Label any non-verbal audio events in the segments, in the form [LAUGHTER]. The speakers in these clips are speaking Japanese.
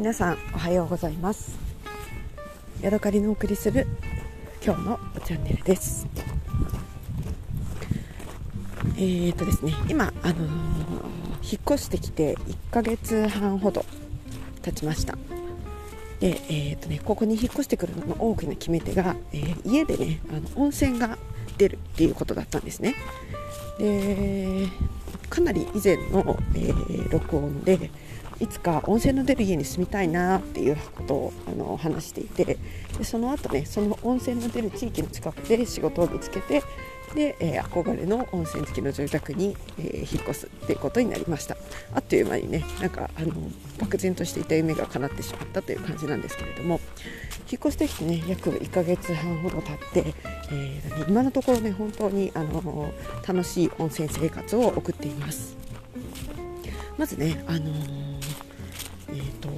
皆さんおはようございます。ヤドカリのお送りする今日のチャンネルです。えーとですね今あのー、引っ越してきて1ヶ月半ほど経ちました。で、えーとね、ここに引っ越してくるのの大きな決め手が、えー、家でねあの温泉が出るっていうことだったんですね。でかなり以前の、えー、録音でいつか温泉の出る家に住みたいなっていうことをあの話していてでその後ねその温泉の出る地域の近くで仕事を見つけてで、えー、憧れの温泉付きの住宅に、えー、引っ越すっていうことになりました。あっという間にねなんかあの漠然としていた夢が叶ってしまったという感じなんですけれども引っ越してきてね約1ヶ月半ほど経って、えー、今のところね本当にあの楽しい温泉生活を送っています。まずねあのえーと、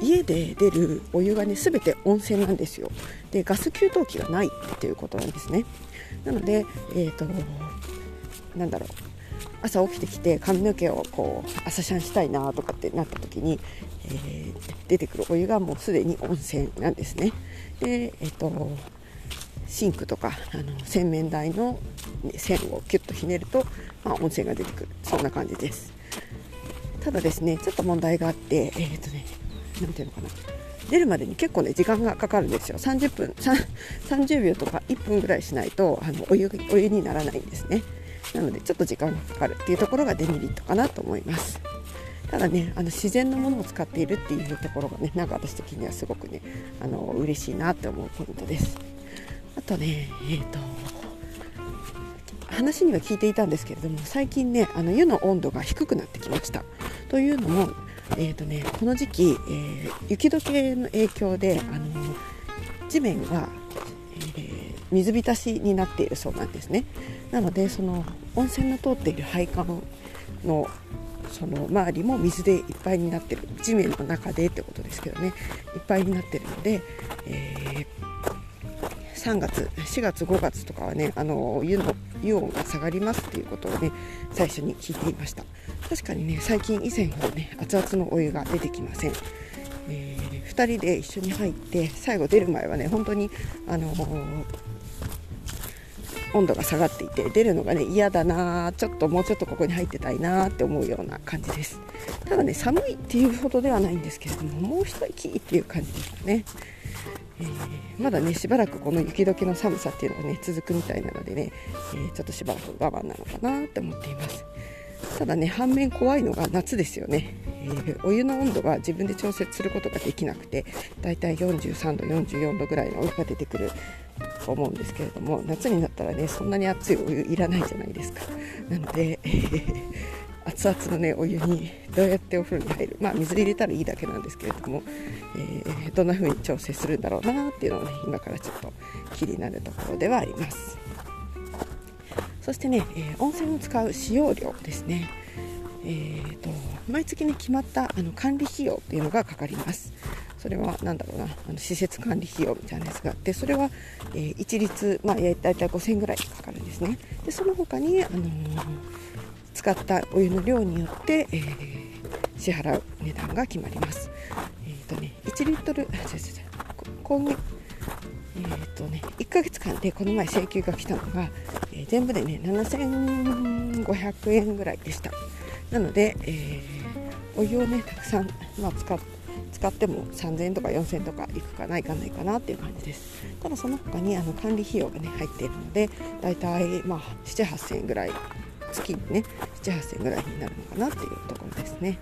家で出るお湯がね全て温泉なんですよ。でガス給湯器がないっていうことなんですね。なのでえ、ー、となんだろう。朝起きてきて髪の毛をこう朝シャンしたいなとかってなった時に、えー、出てくるお湯がもうすでに温泉なんですね。でえっ、ー、とシンクとかあの洗面台の線をキュッとひねると、まあ、温泉が出てくる。そんな感じです。ただですねちょっと問題があってえっ、ー、とね何ていうのかな。出るまでに結構ね時間がかかるんですよ。30分30秒とか1分ぐらいしないとあのお湯お湯にならないんですね。なのでちょっと時間がかかるっていうところがデメリットかなと思います。ただねあの自然のものを使っているっていうところがねなんか私的にはすごくねあの嬉しいなって思うポイントです。あとねえっ、ー、と話には聞いていたんですけれども最近ねあの湯の温度が低くなってきました。というのも、えーとね、この時期、えー、雪解けの影響であの地面が、えー、水浸しになっているそうなんですね。なのでその温泉の通っている配管のその周りも水でいっぱいになってる。地面の中でってことですけどね。いっぱいになってるので、え3月4月5月とかはねあの湯の湯温が下がりますっていうことをね最初に聞いていました。確かにね最近以前ほどね熱々のお湯が出てきません、えー、2人で一緒に入って最後出る前はね本当にあのー、温度が下がっていて出るのがね嫌だなちょっともうちょっとここに入ってたいなって思うような感じです。ただね寒いっていうほどではないんですけれどももう一息っていう感じですかね。まだねしばらくこの雪解けの寒さっていうのがね続くみたいなのでね、えー、ちょっとしばらく我慢なのかなって思っています。ただね反面怖いのが夏ですよね、えー、お湯の温度が自分で調節することができなくてだいたい43度44度ぐらいのお湯が出てくると思うんですけれども夏になったらねそんなに熱いお湯いらないじゃないですか。なので、えー熱々のねお湯にどうやってお風呂に入る。まあ水入れたらいいだけなんですけれども、えー、どんな風に調整するんだろうなっていうのをね今からちょっと気になるところではあります。そしてね、えー、温泉を使う使用料ですね。えーと、毎月に決まったあの管理費用っていうのがかかります。それは何だろうなあの施設管理費用みたいなやつがあってそれは、えー、一律、まあ、大体5000円ぐらいかかるんですね。でその他に、あのー使ったお湯の量によって、えー、支払う値段が決まります。えっ、ー、とね、1リットル、あ、違う違う今月、えっ、ー、とね、1ヶ月間でこの前請求が来たのが、えー、全部でね、7500円ぐらいでした。なので、えー、お湯をね、たくさん、まあ、使って、使っても3000円とか4000円とかいくかないかないかなっていう感じですただその他にあの管理費用がね入っているのでだいたいまあ7 8000円ぐらい月にね78000ぐらいになるのかなっていうところですね。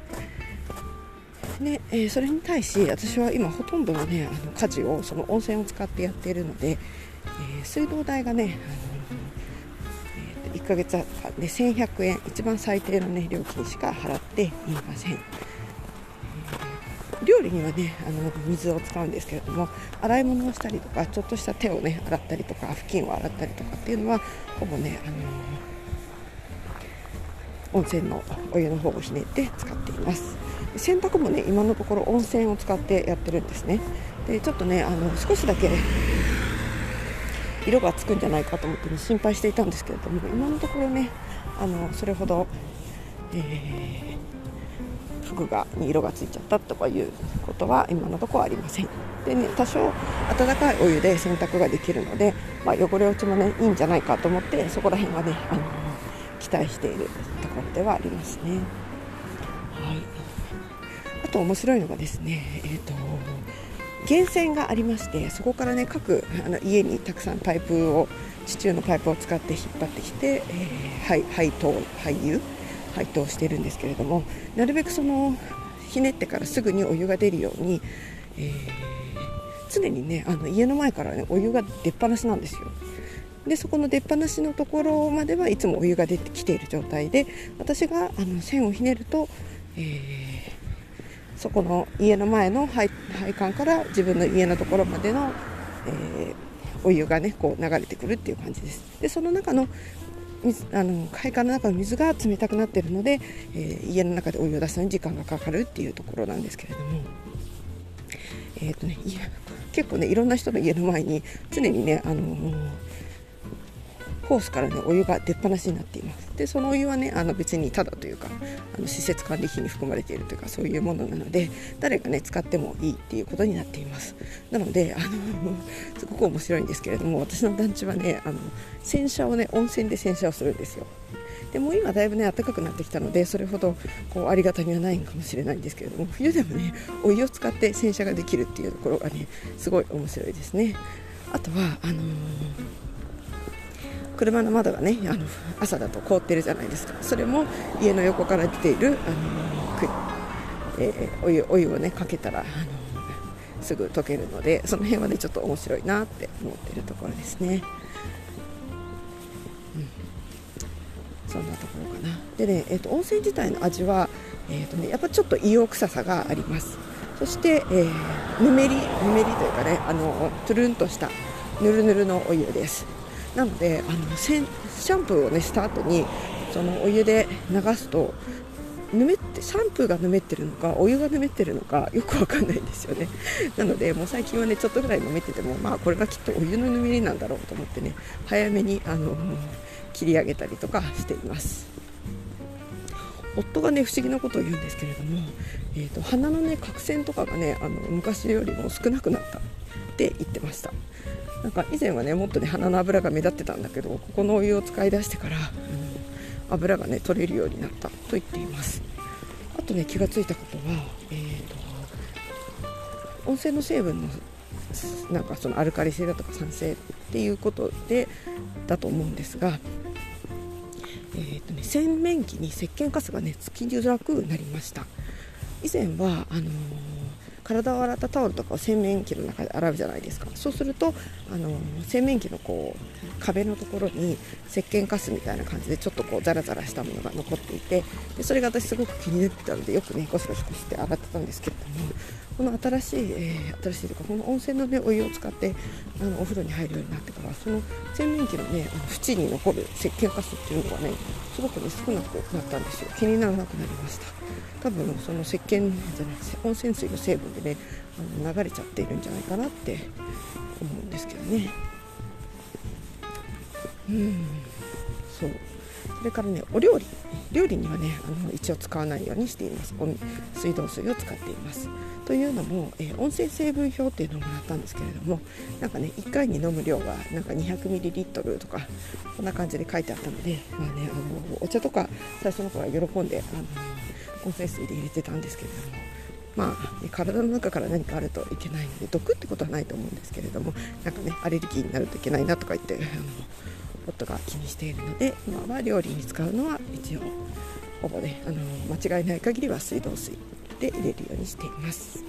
で、えー、それに対し私は今ほとんどのねあの家事をその温泉を使ってやっているので、えー、水道代がねあの、えー、1ヶ月で1100円一番最低のね料金しか払っていません。料理にはねあの水を使うんですけれども洗い物をしたりとかちょっとした手をね洗ったりとか布巾を洗ったりとかっていうのはほぼねあの温泉のお湯の方をひねって使っています。洗濯もね今のところ温泉を使ってやってるんですね。でちょっとねあの少しだけ色がつくんじゃないかと思って、ね、心配していたんですけれども今のところねあのそれほど、え服がに色がついちゃったとかいうことは今のところありません。でね多少温かいお湯で洗濯ができるので、まあ、汚れ落ちもねいいんじゃないかと思ってそこら辺はねあの期待しているところではありますね。はい。あと面白いのがですねえっ、ー、と源泉がありましてそこからね各あの家にたくさんパイプを地中のパイプを使って引っ張ってきて、えー、配配当配油配当しているんですけれどもなるべくそのひねってからすぐにお湯が出るように、えー、常にねあの家の前からねお湯が出っ放しなんですよ。でそこの出っ放しのところまではいつもお湯が出てきている状態で私があの線をひねると、えー、そこの家の前の配配管から自分の家のところまでの、えーお湯がねこう流れてくるっていう感じです。でその中の水あの配管の中の水が冷たくなっているので、えー、家の中でお湯を出すのに時間がかかるっていうところなんですけれども、えーとね、結構ねいろんな人の家の前に常にね、あのーホースからねお湯が出っ放しになっています。でそのお湯はねあの別にただというかあの施設管理費に含まれているというかそういうものなので誰がね使ってもいいっていうことになっています。なのであの [LAUGHS] すごく面白いんですけれども私の団地はねあの洗車をね温泉で洗車をするんですよ。でも今だいぶね暖かくなってきたのでそれほどこうありがたみはないのかもしれないんですけれども冬でもねお湯を使って洗車ができるっていうところがねすごい面白いですね。あとはあのー車の窓がねあの朝だと凍ってるじゃないですか。それも家の横から出ている、あのえー、お湯お湯をねかけたら、あのすぐ溶けるのでその辺はねちょっと面白いなって思ってるところですね。そんなところかな。でね、えーと、温泉自体の味は、えーとね、やっぱちょっと硫黄臭さがあります。そして、えー、ぬめりぬめりというかねあのトゥルンとしたぬるぬるのお湯です。なのであのシャンプーを、ね、した後にそのお湯で流すとぬめってシャンプーがぬめってるのかお湯がぬめってるのかよくわかんないんですよね。[LAUGHS] なのでもう最近はねちょっとぐらいぬめててもまあこれがきっとお湯のぬめりなんだろうと思ってね早めにあの切り上げたりとかしています。夫がね不思議なことを言うんですけれども、えーと、鼻のね角栓とかがねあの昔よりも少なくなった。って言ってました。なんか以前はねもっとね鼻の油が目立ってたんだけどここのお湯を使い出してから、うん、油がね取れるようになったと言っています。あとね気がついたことは、えーと、温泉の成分のなんかそのアルカリ性だとか酸性っていうことでだと思うんですが、えーとね、洗面器に石鹸カスがねつきづらくなりました。以前はあのー体を洗ったタオルとかを洗面器の中で洗うじゃないですか。そうするとあの洗面器のこう壁のところに石鹸カスみたいな感じでちょっとこうザラザラしたものが残っていてでそれが私すごく気になってたのでよくねゴシゴシゴシって洗ってたんですけれどもこの新しい、えー、新しいというかこの温泉の、ね、お湯を使ってあのお風呂に入るようになってからその洗面器のねあの縁に残る石鹸カスっていうのがねすごくね少なくなったんですよ。気にならなくなりました。多分その石鹸じゃない温泉水の成分でねあの流れちゃっているんじゃないかなって思うんですけどね。うん。そう。それからねお料理。料理にはねあの一応使わないようにしています。水道水を使っています。というのも、えー、温泉成分表っていうのをもらったんですけれどもなんかね1回に飲む量がなんか 200ml とかこんな感じで書いてあったので、まあね、あのお茶とか最初の頃は喜んであの温泉水で入れてたんですけれどもまあ、体の中から何かあるといけないので毒ってことはないと思うんですけれどもなんかねアレルギーになるといけないなとか言ってあの夫が気にしているので今は料理に使うのは一応ほぼねあの間違いない限りは水道水で入れるようにしています。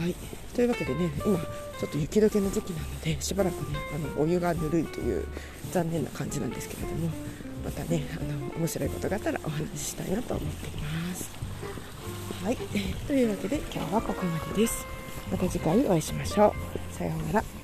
はい。というわけでね今ちょっと雪解けの時期なのでしばらくねあのお湯がぬるいという残念な感じなんですけれどもまたねあの面白いことがあったらお話ししたいなと思っています。はい。というわけで今日はここまでです。また次回お会いしましょう。さようなら。